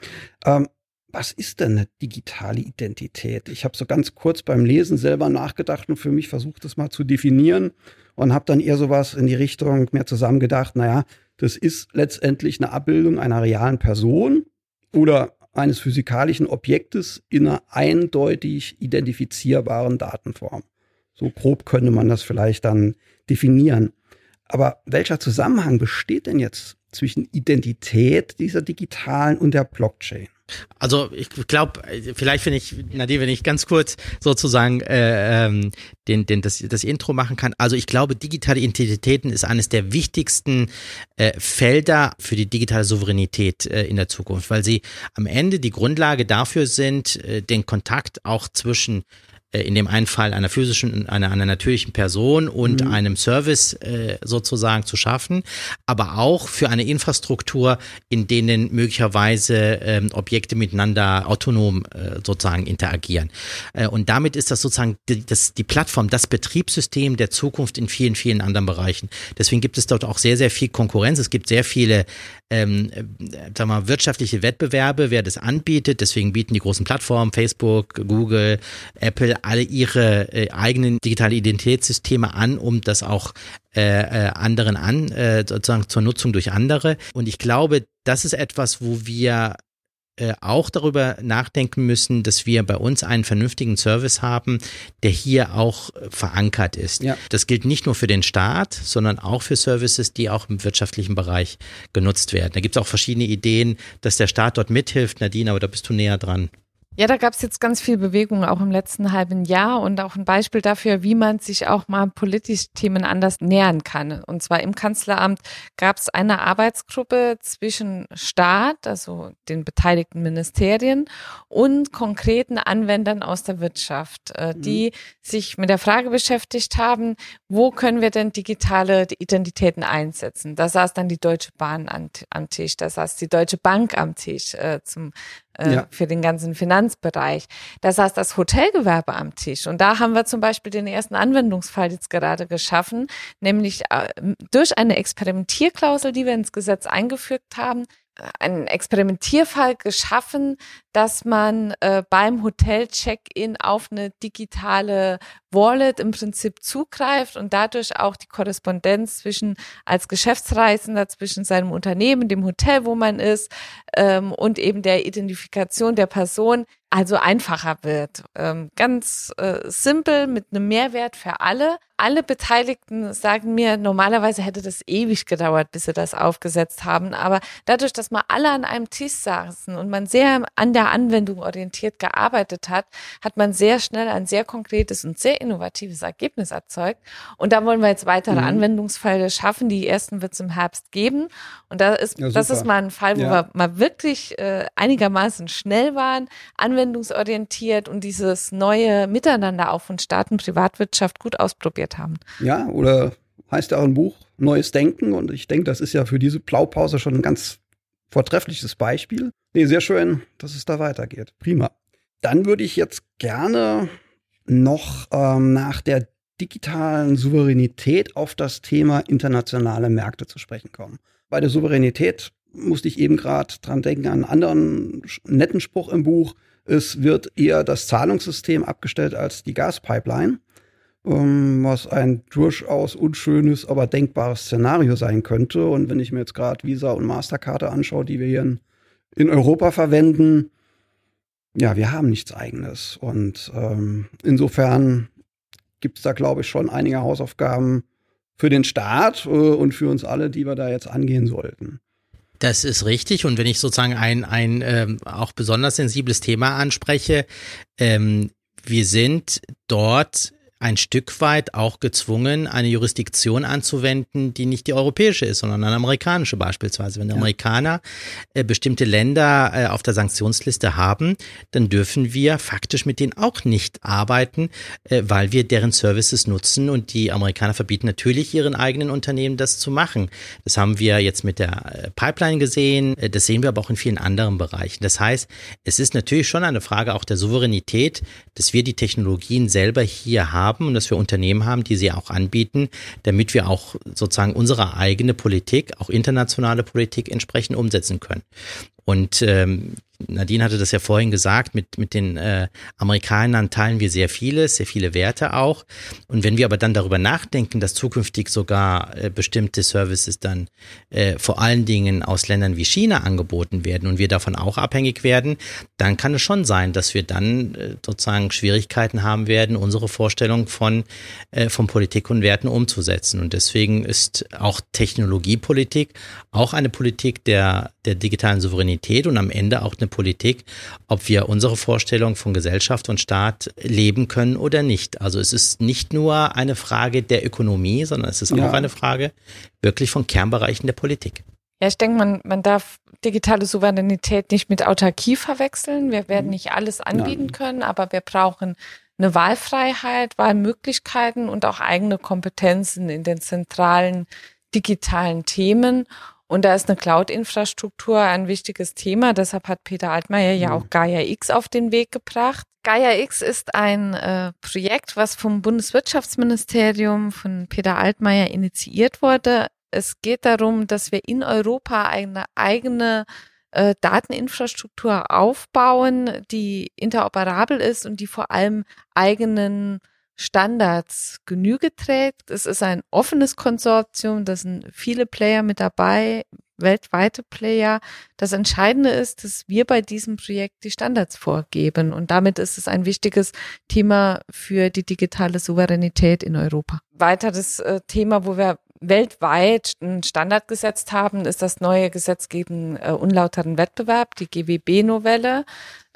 Ähm, was ist denn eine digitale Identität? Ich habe so ganz kurz beim Lesen selber nachgedacht und für mich versucht, das mal zu definieren und habe dann eher sowas in die Richtung mehr zusammengedacht, naja, das ist letztendlich eine Abbildung einer realen Person oder eines physikalischen Objektes in einer eindeutig identifizierbaren Datenform. So grob könnte man das vielleicht dann definieren. Aber welcher Zusammenhang besteht denn jetzt zwischen Identität dieser digitalen und der Blockchain? Also ich glaube, vielleicht wenn ich, Nadine, wenn ich ganz kurz sozusagen äh, ähm, den, den, das, das Intro machen kann. Also ich glaube, digitale Identitäten ist eines der wichtigsten äh, Felder für die digitale Souveränität äh, in der Zukunft, weil sie am Ende die Grundlage dafür sind, äh, den Kontakt auch zwischen in dem einen Fall einer physischen, einer, einer natürlichen Person und mhm. einem Service äh, sozusagen zu schaffen, aber auch für eine Infrastruktur, in denen möglicherweise ähm, Objekte miteinander autonom äh, sozusagen interagieren. Äh, und damit ist das sozusagen die, das, die Plattform, das Betriebssystem der Zukunft in vielen, vielen anderen Bereichen. Deswegen gibt es dort auch sehr, sehr viel Konkurrenz. Es gibt sehr viele ähm, äh, sag mal, wirtschaftliche Wettbewerbe, wer das anbietet. Deswegen bieten die großen Plattformen, Facebook, Google, Apple, alle ihre äh, eigenen digitale Identitätssysteme an, um das auch äh, äh, anderen an, äh, sozusagen zur Nutzung durch andere. Und ich glaube, das ist etwas, wo wir äh, auch darüber nachdenken müssen, dass wir bei uns einen vernünftigen Service haben, der hier auch äh, verankert ist. Ja. Das gilt nicht nur für den Staat, sondern auch für Services, die auch im wirtschaftlichen Bereich genutzt werden. Da gibt es auch verschiedene Ideen, dass der Staat dort mithilft. Nadine, aber da bist du näher dran. Ja, da gab es jetzt ganz viel Bewegung auch im letzten halben Jahr und auch ein Beispiel dafür, wie man sich auch mal politisch Themen anders nähern kann. Und zwar im Kanzleramt gab es eine Arbeitsgruppe zwischen Staat, also den beteiligten Ministerien und konkreten Anwendern aus der Wirtschaft, äh, mhm. die mhm. sich mit der Frage beschäftigt haben, wo können wir denn digitale Identitäten einsetzen? Da saß dann die Deutsche Bahn am Tisch, da saß die Deutsche Bank am Tisch äh, zum äh, ja. für den ganzen Finanzbereich. Da saß das Hotelgewerbe am Tisch. Und da haben wir zum Beispiel den ersten Anwendungsfall jetzt gerade geschaffen, nämlich äh, durch eine Experimentierklausel, die wir ins Gesetz eingefügt haben, einen Experimentierfall geschaffen, dass man äh, beim Hotel-Check-in auf eine digitale Wallet im Prinzip zugreift und dadurch auch die Korrespondenz zwischen als Geschäftsreisender zwischen seinem Unternehmen, dem Hotel, wo man ist, ähm, und eben der Identifikation der Person also einfacher wird. Ähm, ganz äh, simpel mit einem Mehrwert für alle. Alle Beteiligten sagen mir, normalerweise hätte das ewig gedauert, bis sie das aufgesetzt haben. Aber dadurch, dass man alle an einem Tisch saßen und man sehr an der Anwendung orientiert gearbeitet hat, hat man sehr schnell ein sehr konkretes und sehr innovatives Ergebnis erzeugt. Und da wollen wir jetzt weitere mhm. Anwendungsfälle schaffen. Die ersten wird es im Herbst geben. Und da ist, ja, das ist mal ein Fall, wo ja. wir mal wirklich äh, einigermaßen schnell waren. Anwendungsorientiert und dieses neue Miteinander auch von Staat und Privatwirtschaft gut ausprobiert haben. Ja, oder heißt ja auch ein Buch Neues Denken und ich denke, das ist ja für diese Blaupause schon ein ganz vortreffliches Beispiel. Nee, sehr schön, dass es da weitergeht. Prima. Dann würde ich jetzt gerne noch ähm, nach der digitalen Souveränität auf das Thema internationale Märkte zu sprechen kommen. Bei der Souveränität musste ich eben gerade dran denken an einen anderen netten Spruch im Buch. Es wird eher das Zahlungssystem abgestellt als die Gaspipeline, ähm, was ein durchaus unschönes, aber denkbares Szenario sein könnte. Und wenn ich mir jetzt gerade Visa und Mastercard anschaue, die wir hier in, in Europa verwenden, ja, wir haben nichts eigenes. Und ähm, insofern gibt es da, glaube ich, schon einige Hausaufgaben für den Staat äh, und für uns alle, die wir da jetzt angehen sollten. Das ist richtig. Und wenn ich sozusagen ein, ein ähm, auch besonders sensibles Thema anspreche, ähm, wir sind dort ein Stück weit auch gezwungen, eine Jurisdiktion anzuwenden, die nicht die europäische ist, sondern eine amerikanische beispielsweise. Wenn ja. Amerikaner äh, bestimmte Länder äh, auf der Sanktionsliste haben, dann dürfen wir faktisch mit denen auch nicht arbeiten, äh, weil wir deren Services nutzen und die Amerikaner verbieten natürlich ihren eigenen Unternehmen das zu machen. Das haben wir jetzt mit der äh, Pipeline gesehen, äh, das sehen wir aber auch in vielen anderen Bereichen. Das heißt, es ist natürlich schon eine Frage auch der Souveränität, dass wir die Technologien selber hier haben haben und dass wir Unternehmen haben, die sie auch anbieten, damit wir auch sozusagen unsere eigene Politik, auch internationale Politik entsprechend umsetzen können. Und ähm, Nadine hatte das ja vorhin gesagt, mit, mit den äh, Amerikanern teilen wir sehr vieles, sehr viele Werte auch. Und wenn wir aber dann darüber nachdenken, dass zukünftig sogar äh, bestimmte Services dann äh, vor allen Dingen aus Ländern wie China angeboten werden und wir davon auch abhängig werden, dann kann es schon sein, dass wir dann äh, sozusagen Schwierigkeiten haben werden, unsere Vorstellung von, äh, von Politik und Werten umzusetzen. Und deswegen ist auch Technologiepolitik auch eine Politik der, der digitalen Souveränität Souveränität und am Ende auch eine Politik, ob wir unsere Vorstellung von Gesellschaft und Staat leben können oder nicht. Also es ist nicht nur eine Frage der Ökonomie, sondern es ist ja. auch eine Frage wirklich von Kernbereichen der Politik. Ja, ich denke, man, man darf digitale Souveränität nicht mit Autarkie verwechseln. Wir werden nicht alles anbieten Nein. können, aber wir brauchen eine Wahlfreiheit, Wahlmöglichkeiten und auch eigene Kompetenzen in den zentralen digitalen Themen. Und da ist eine Cloud-Infrastruktur ein wichtiges Thema. Deshalb hat Peter Altmaier ja auch Gaia X auf den Weg gebracht. Gaia X ist ein äh, Projekt, was vom Bundeswirtschaftsministerium von Peter Altmaier initiiert wurde. Es geht darum, dass wir in Europa eine eigene äh, Dateninfrastruktur aufbauen, die interoperabel ist und die vor allem eigenen Standards Genüge trägt. Es ist ein offenes Konsortium, da sind viele Player mit dabei, weltweite Player. Das Entscheidende ist, dass wir bei diesem Projekt die Standards vorgeben und damit ist es ein wichtiges Thema für die digitale Souveränität in Europa. Weiteres äh, Thema, wo wir weltweit einen Standard gesetzt haben, ist das neue Gesetz gegen äh, unlauteren Wettbewerb, die GWB-Novelle.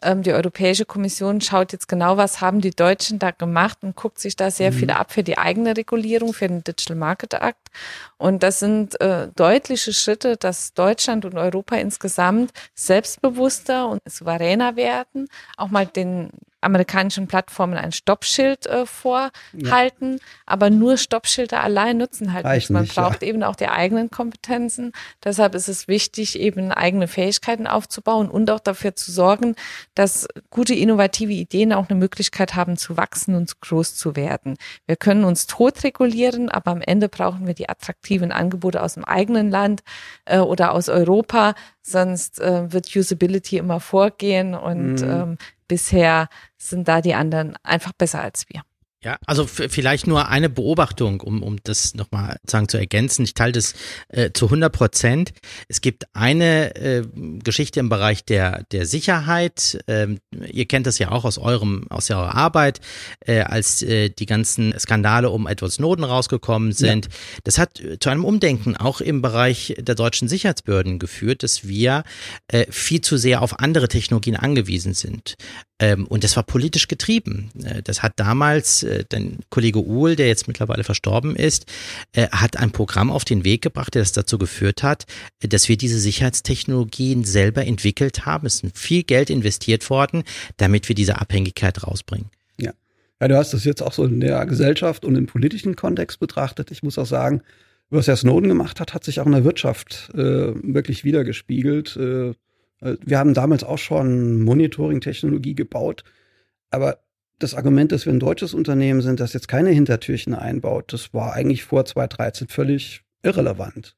Ähm, die Europäische Kommission schaut jetzt genau, was haben die Deutschen da gemacht und guckt sich da sehr mhm. viel ab für die eigene Regulierung, für den Digital Market Act. Und das sind äh, deutliche Schritte, dass Deutschland und Europa insgesamt selbstbewusster und souveräner werden, auch mal den amerikanischen Plattformen ein Stoppschild äh, vorhalten, ja. aber nur Stoppschilder allein nutzen halt nichts. Man nicht, braucht ja. eben auch die eigenen Kompetenzen. Deshalb ist es wichtig, eben eigene Fähigkeiten aufzubauen und auch dafür zu sorgen, dass gute innovative Ideen auch eine Möglichkeit haben zu wachsen und groß zu werden. Wir können uns tot regulieren, aber am Ende brauchen wir die attraktiven Angebote aus dem eigenen Land äh, oder aus Europa, sonst äh, wird Usability immer vorgehen und mhm. ähm, bisher sind da die anderen einfach besser als wir. Ja, also vielleicht nur eine Beobachtung, um, um das nochmal sagen zu ergänzen. Ich teile das äh, zu 100 Prozent. Es gibt eine äh, Geschichte im Bereich der, der Sicherheit. Ähm, ihr kennt das ja auch aus eurem, aus eurer Arbeit, äh, als äh, die ganzen Skandale um Edward Snowden rausgekommen sind. Ja. Das hat zu einem Umdenken auch im Bereich der deutschen Sicherheitsbehörden geführt, dass wir äh, viel zu sehr auf andere Technologien angewiesen sind. Ähm, und das war politisch getrieben. Äh, das hat damals äh, dein Kollege Uhl, der jetzt mittlerweile verstorben ist, äh, hat ein Programm auf den Weg gebracht, das dazu geführt hat, dass wir diese Sicherheitstechnologien selber entwickelt haben. Es ist viel Geld investiert worden, damit wir diese Abhängigkeit rausbringen. Ja. Ja, du hast das jetzt auch so in der Gesellschaft und im politischen Kontext betrachtet. Ich muss auch sagen, was Herr Snowden gemacht hat, hat sich auch in der Wirtschaft äh, wirklich wiedergespiegelt. Äh, äh, wir haben damals auch schon Monitoring-Technologie gebaut, aber das Argument, dass wir ein deutsches Unternehmen sind, das jetzt keine Hintertürchen einbaut, das war eigentlich vor 2013 völlig irrelevant.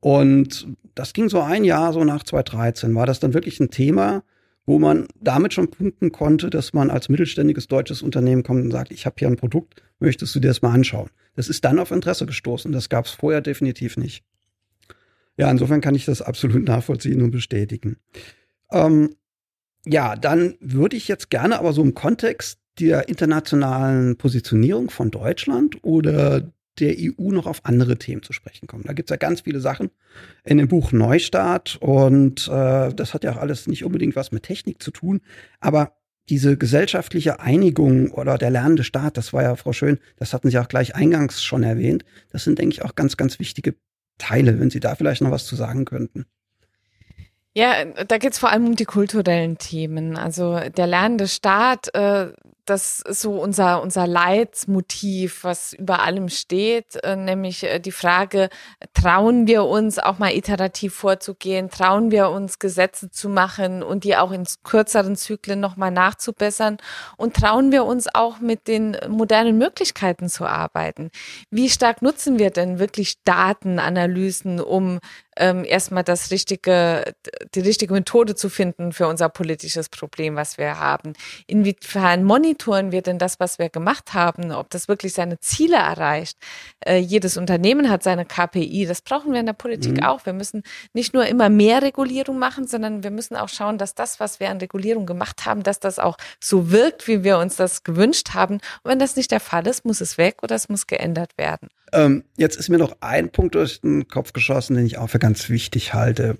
Und das ging so ein Jahr, so nach 2013, war das dann wirklich ein Thema, wo man damit schon punkten konnte, dass man als mittelständiges deutsches Unternehmen kommt und sagt, ich habe hier ein Produkt, möchtest du dir das mal anschauen? Das ist dann auf Interesse gestoßen. Das gab es vorher definitiv nicht. Ja, insofern kann ich das absolut nachvollziehen und bestätigen. Ähm, ja, dann würde ich jetzt gerne aber so im Kontext der internationalen Positionierung von Deutschland oder der EU noch auf andere Themen zu sprechen kommen. Da gibt es ja ganz viele Sachen in dem Buch Neustart und äh, das hat ja auch alles nicht unbedingt was mit Technik zu tun, aber diese gesellschaftliche Einigung oder der lernende Staat, das war ja, Frau Schön, das hatten Sie auch gleich eingangs schon erwähnt, das sind, denke ich, auch ganz, ganz wichtige Teile, wenn Sie da vielleicht noch was zu sagen könnten. Ja, da geht es vor allem um die kulturellen Themen. Also der lernende Staat, äh, das ist so unser, unser Leitmotiv, was über allem steht, äh, nämlich äh, die Frage, trauen wir uns auch mal iterativ vorzugehen, trauen wir uns Gesetze zu machen und die auch in kürzeren Zyklen nochmal nachzubessern und trauen wir uns auch mit den modernen Möglichkeiten zu arbeiten. Wie stark nutzen wir denn wirklich Datenanalysen, um ähm, erstmal das richtige, die richtige Methode zu finden für unser politisches Problem, was wir haben. Inwiefern monitoren wir denn das, was wir gemacht haben, ob das wirklich seine Ziele erreicht? Äh, jedes Unternehmen hat seine KPI. Das brauchen wir in der Politik mhm. auch. Wir müssen nicht nur immer mehr Regulierung machen, sondern wir müssen auch schauen, dass das, was wir an Regulierung gemacht haben, dass das auch so wirkt, wie wir uns das gewünscht haben. Und wenn das nicht der Fall ist, muss es weg oder es muss geändert werden. Ähm, jetzt ist mir noch ein Punkt durch den Kopf geschossen, den ich auch für ganz wichtig halte.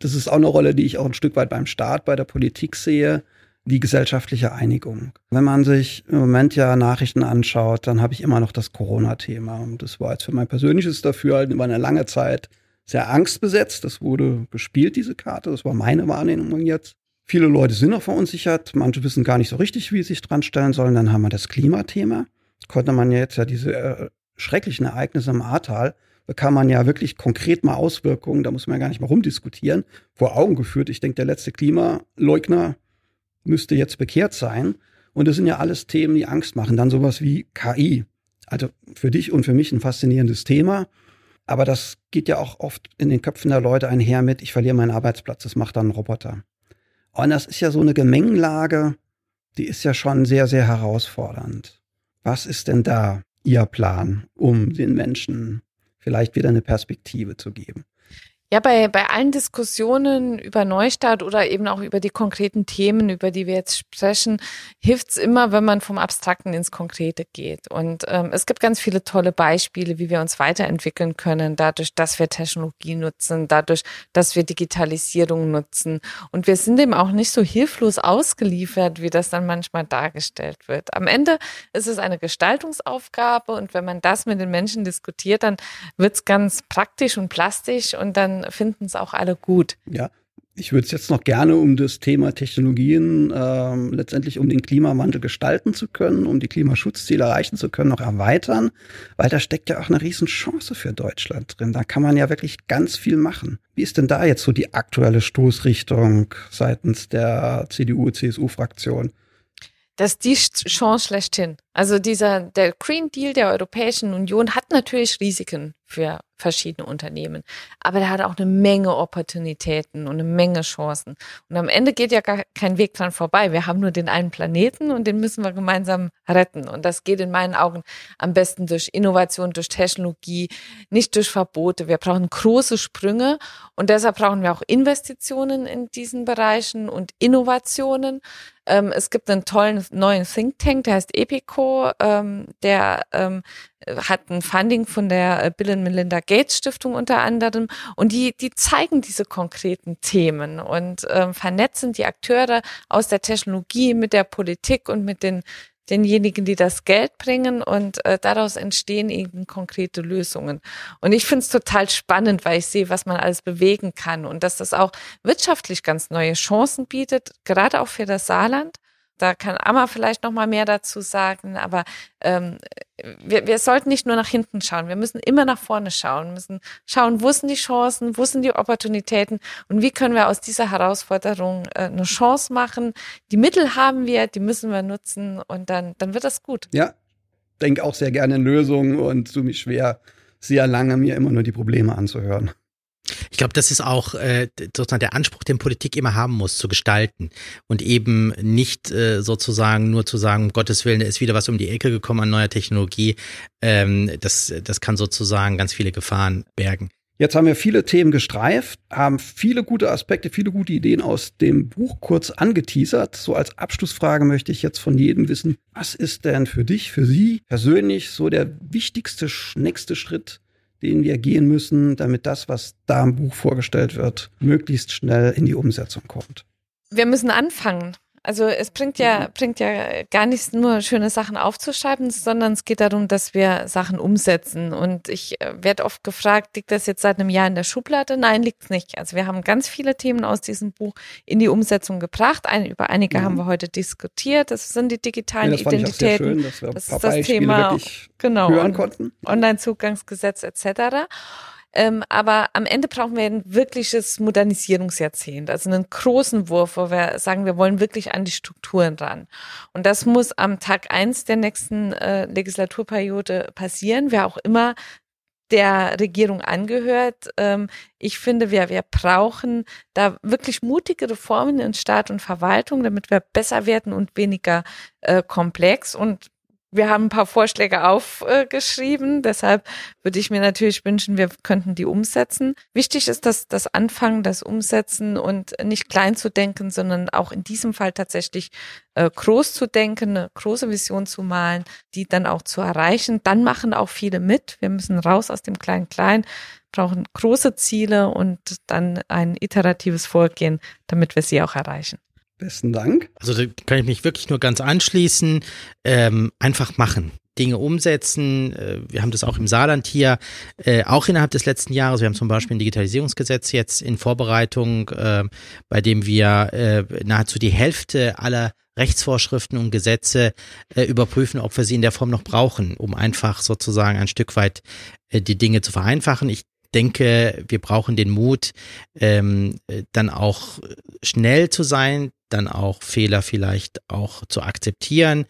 das ist auch eine Rolle, die ich auch ein Stück weit beim Staat, bei der Politik sehe, die gesellschaftliche Einigung. Wenn man sich im Moment ja Nachrichten anschaut, dann habe ich immer noch das Corona-Thema. Und das war jetzt für mein persönliches Dafürhalten über eine lange Zeit sehr angstbesetzt. Das wurde gespielt, diese Karte. Das war meine Wahrnehmung jetzt. Viele Leute sind noch verunsichert. Manche wissen gar nicht so richtig, wie sie sich dran stellen sollen. Dann haben wir das Klimathema. Konnte man jetzt ja diese äh, schrecklichen Ereignisse im Ahrtal bekam man ja wirklich konkret mal Auswirkungen, da muss man ja gar nicht mal rumdiskutieren, vor Augen geführt. Ich denke, der letzte Klimaleugner müsste jetzt bekehrt sein. Und das sind ja alles Themen, die Angst machen. Dann sowas wie KI. Also für dich und für mich ein faszinierendes Thema. Aber das geht ja auch oft in den Köpfen der Leute einher mit, ich verliere meinen Arbeitsplatz, das macht dann ein Roboter. Und das ist ja so eine Gemengelage, die ist ja schon sehr, sehr herausfordernd. Was ist denn da Ihr Plan, um den Menschen vielleicht wieder eine Perspektive zu geben. Ja, bei, bei allen Diskussionen über Neustart oder eben auch über die konkreten Themen, über die wir jetzt sprechen, hilft's immer, wenn man vom Abstrakten ins Konkrete geht. Und ähm, es gibt ganz viele tolle Beispiele, wie wir uns weiterentwickeln können, dadurch, dass wir Technologie nutzen, dadurch, dass wir Digitalisierung nutzen. Und wir sind dem auch nicht so hilflos ausgeliefert, wie das dann manchmal dargestellt wird. Am Ende ist es eine Gestaltungsaufgabe und wenn man das mit den Menschen diskutiert, dann wird's ganz praktisch und plastisch und dann finden es auch alle gut. Ja, ich würde es jetzt noch gerne um das Thema Technologien, ähm, letztendlich um den Klimawandel gestalten zu können, um die Klimaschutzziele erreichen zu können, noch erweitern, weil da steckt ja auch eine Riesenchance für Deutschland drin. Da kann man ja wirklich ganz viel machen. Wie ist denn da jetzt so die aktuelle Stoßrichtung seitens der CDU-CSU-Fraktion? Das ist die Chance schlechthin. Also dieser, der Green Deal der Europäischen Union hat natürlich Risiken für verschiedene Unternehmen. Aber der hat auch eine Menge Opportunitäten und eine Menge Chancen. Und am Ende geht ja gar kein Weg dran vorbei. Wir haben nur den einen Planeten und den müssen wir gemeinsam retten. Und das geht in meinen Augen am besten durch Innovation, durch Technologie, nicht durch Verbote. Wir brauchen große Sprünge und deshalb brauchen wir auch Investitionen in diesen Bereichen und Innovationen. Ähm, es gibt einen tollen neuen Think Tank, der heißt EPICO, ähm, der ähm, hat ein Funding von der äh, Bill and Melinda Gates Stiftung unter anderem und die, die zeigen diese konkreten Themen und ähm, vernetzen die Akteure aus der Technologie mit der Politik und mit den denjenigen, die das Geld bringen und äh, daraus entstehen eben konkrete Lösungen. Und ich finde es total spannend, weil ich sehe, was man alles bewegen kann und dass das auch wirtschaftlich ganz neue Chancen bietet, gerade auch für das Saarland. Da kann Amma vielleicht noch mal mehr dazu sagen, aber ähm, wir, wir sollten nicht nur nach hinten schauen, wir müssen immer nach vorne schauen, müssen schauen, wo sind die Chancen, wo sind die Opportunitäten und wie können wir aus dieser Herausforderung äh, eine Chance machen. Die Mittel haben wir, die müssen wir nutzen und dann, dann wird das gut. Ja, denke auch sehr gerne in Lösungen und tue mich schwer, sehr lange mir immer nur die Probleme anzuhören. Ich glaube, das ist auch äh, sozusagen der Anspruch, den Politik immer haben muss, zu gestalten und eben nicht äh, sozusagen nur zu sagen, um Gottes Willen, da ist wieder was um die Ecke gekommen an neuer Technologie. Ähm, das, das kann sozusagen ganz viele Gefahren bergen. Jetzt haben wir viele Themen gestreift, haben viele gute Aspekte, viele gute Ideen aus dem Buch kurz angeteasert. So als Abschlussfrage möchte ich jetzt von jedem wissen, was ist denn für dich, für Sie persönlich so der wichtigste nächste Schritt, den wir gehen müssen, damit das, was da im Buch vorgestellt wird, möglichst schnell in die Umsetzung kommt. Wir müssen anfangen. Also es bringt ja, mhm. bringt ja gar nicht nur schöne Sachen aufzuschreiben, sondern es geht darum, dass wir Sachen umsetzen. Und ich äh, werde oft gefragt, liegt das jetzt seit einem Jahr in der Schublade? Nein, liegt es nicht. Also wir haben ganz viele Themen aus diesem Buch in die Umsetzung gebracht. Ein, über einige mhm. haben wir heute diskutiert. Das sind die digitalen ja, das Identitäten. Schön, dass wir das ist das Thema. Genau. Hören konnten. Online-Zugangsgesetz etc. Ähm, aber am Ende brauchen wir ein wirkliches Modernisierungsjahrzehnt, also einen großen Wurf, wo wir sagen, wir wollen wirklich an die Strukturen ran. Und das muss am Tag eins der nächsten äh, Legislaturperiode passieren, wer auch immer der Regierung angehört. Ähm, ich finde, wir, wir brauchen da wirklich mutige Reformen in Staat und Verwaltung, damit wir besser werden und weniger äh, komplex. Und wir haben ein paar Vorschläge aufgeschrieben. Deshalb würde ich mir natürlich wünschen, wir könnten die umsetzen. Wichtig ist, dass das Anfangen, das Umsetzen und nicht klein zu denken, sondern auch in diesem Fall tatsächlich äh, groß zu denken, eine große Vision zu malen, die dann auch zu erreichen. Dann machen auch viele mit. Wir müssen raus aus dem Klein-Klein, brauchen große Ziele und dann ein iteratives Vorgehen, damit wir sie auch erreichen. Besten Dank. Also da kann ich mich wirklich nur ganz anschließen. Ähm, einfach machen. Dinge umsetzen. Äh, wir haben das auch im Saarland hier, äh, auch innerhalb des letzten Jahres. Wir haben zum Beispiel ein Digitalisierungsgesetz jetzt in Vorbereitung, äh, bei dem wir nahezu die Hälfte aller Rechtsvorschriften und Gesetze überprüfen, ob wir sie in der Form noch brauchen, um einfach sozusagen ein Stück weit die Dinge zu vereinfachen. Ich denke, wir brauchen den Mut, ähm, dann auch schnell zu sein, dann auch Fehler vielleicht auch zu akzeptieren,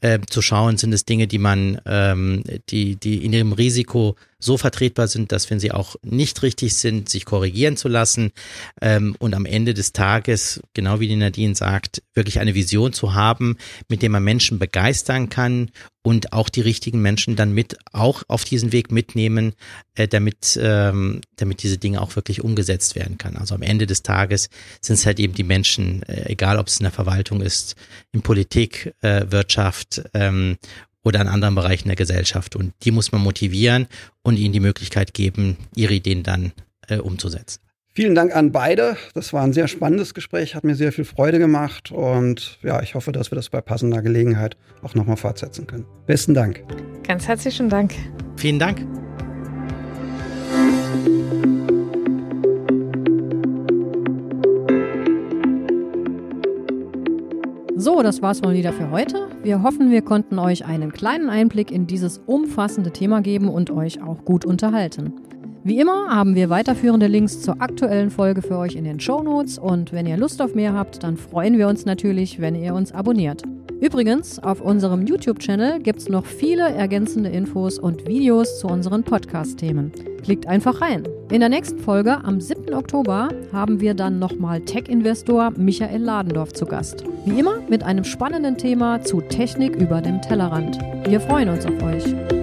äh, zu schauen, sind es Dinge, die man, ähm, die, die in ihrem Risiko so vertretbar sind, dass wenn sie auch nicht richtig sind, sich korrigieren zu lassen ähm, und am Ende des Tages, genau wie die Nadine sagt, wirklich eine Vision zu haben, mit der man Menschen begeistern kann und auch die richtigen Menschen dann mit auch auf diesen Weg mitnehmen, äh, damit ähm, damit diese Dinge auch wirklich umgesetzt werden kann. Also am Ende des Tages sind es halt eben die Menschen, äh, egal ob es in der Verwaltung ist, in Politik, äh, Wirtschaft ähm, oder in anderen Bereichen der Gesellschaft. Und die muss man motivieren und ihnen die Möglichkeit geben, ihre Ideen dann äh, umzusetzen. Vielen Dank an beide. Das war ein sehr spannendes Gespräch, hat mir sehr viel Freude gemacht und ja, ich hoffe, dass wir das bei passender Gelegenheit auch nochmal fortsetzen können. Besten Dank. Ganz herzlichen Dank. Vielen Dank. So, das war's mal wieder für heute. Wir hoffen, wir konnten euch einen kleinen Einblick in dieses umfassende Thema geben und euch auch gut unterhalten. Wie immer haben wir weiterführende Links zur aktuellen Folge für euch in den Show Notes und wenn ihr Lust auf mehr habt, dann freuen wir uns natürlich, wenn ihr uns abonniert. Übrigens, auf unserem YouTube-Channel gibt es noch viele ergänzende Infos und Videos zu unseren Podcast-Themen. Klickt einfach rein. In der nächsten Folge am 7. Oktober haben wir dann nochmal Tech-Investor Michael Ladendorf zu Gast. Wie immer mit einem spannenden Thema zu Technik über dem Tellerrand. Wir freuen uns auf euch.